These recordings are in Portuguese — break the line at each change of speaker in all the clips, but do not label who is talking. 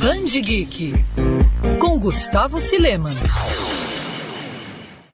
Band Geek com Gustavo Sileman.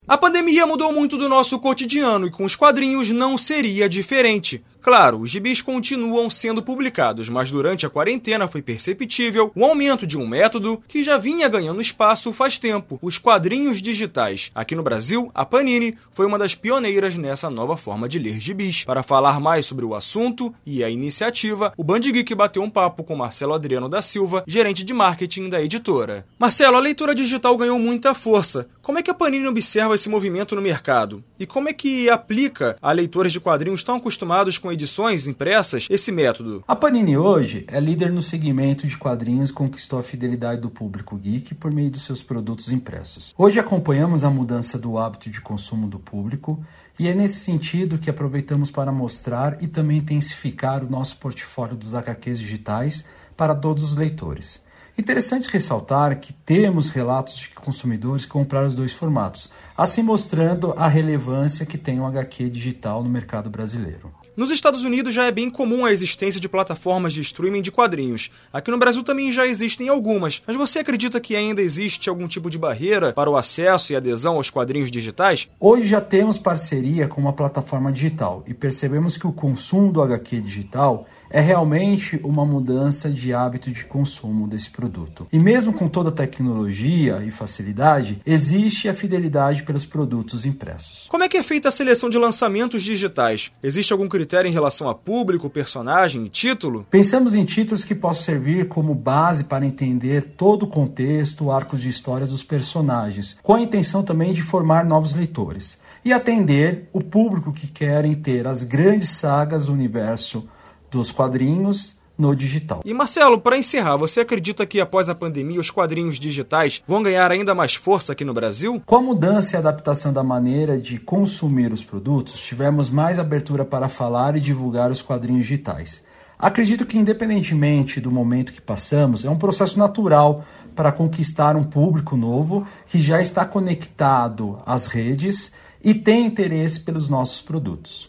A pandemia mudou muito do nosso cotidiano e com os quadrinhos não seria diferente. Claro, os gibis continuam sendo publicados, mas durante a quarentena foi perceptível o aumento de um método que já vinha ganhando espaço faz tempo: os quadrinhos digitais. Aqui no Brasil, a Panini foi uma das pioneiras nessa nova forma de ler gibis. Para falar mais sobre o assunto e a iniciativa, o Band Geek bateu um papo com Marcelo Adriano da Silva, gerente de marketing da editora. Marcelo, a leitura digital ganhou muita força. Como é que a Panini observa esse movimento no mercado? E como é que aplica a leitores de quadrinhos tão acostumados com edições impressas esse método?
A Panini hoje é líder no segmento de quadrinhos conquistou a fidelidade do público geek por meio dos seus produtos impressos. Hoje acompanhamos a mudança do hábito de consumo do público e é nesse sentido que aproveitamos para mostrar e também intensificar o nosso portfólio dos HQs digitais para todos os leitores. Interessante ressaltar que temos relatos de consumidores que compraram os dois formatos, assim mostrando a relevância que tem o HQ digital no mercado brasileiro.
Nos Estados Unidos já é bem comum a existência de plataformas de streaming de quadrinhos. Aqui no Brasil também já existem algumas, mas você acredita que ainda existe algum tipo de barreira para o acesso e adesão aos quadrinhos digitais?
Hoje já temos parceria com uma plataforma digital e percebemos que o consumo do HQ digital é realmente uma mudança de hábito de consumo desse produto. E mesmo com toda a tecnologia e facilidade, existe a fidelidade pelos produtos impressos.
Como é que é feita a seleção de lançamentos digitais? Existe algum critério em relação a público, personagem e título?
Pensamos em títulos que possam servir como base para entender todo o contexto, arcos de histórias dos personagens, com a intenção também de formar novos leitores e atender o público que querem ter as grandes sagas do universo dos quadrinhos no digital.
E Marcelo, para encerrar, você acredita que após a pandemia os quadrinhos digitais vão ganhar ainda mais força aqui no Brasil?
Com a mudança e adaptação da maneira de consumir os produtos, tivemos mais abertura para falar e divulgar os quadrinhos digitais. Acredito que, independentemente do momento que passamos, é um processo natural para conquistar um público novo que já está conectado às redes e tem interesse pelos nossos produtos.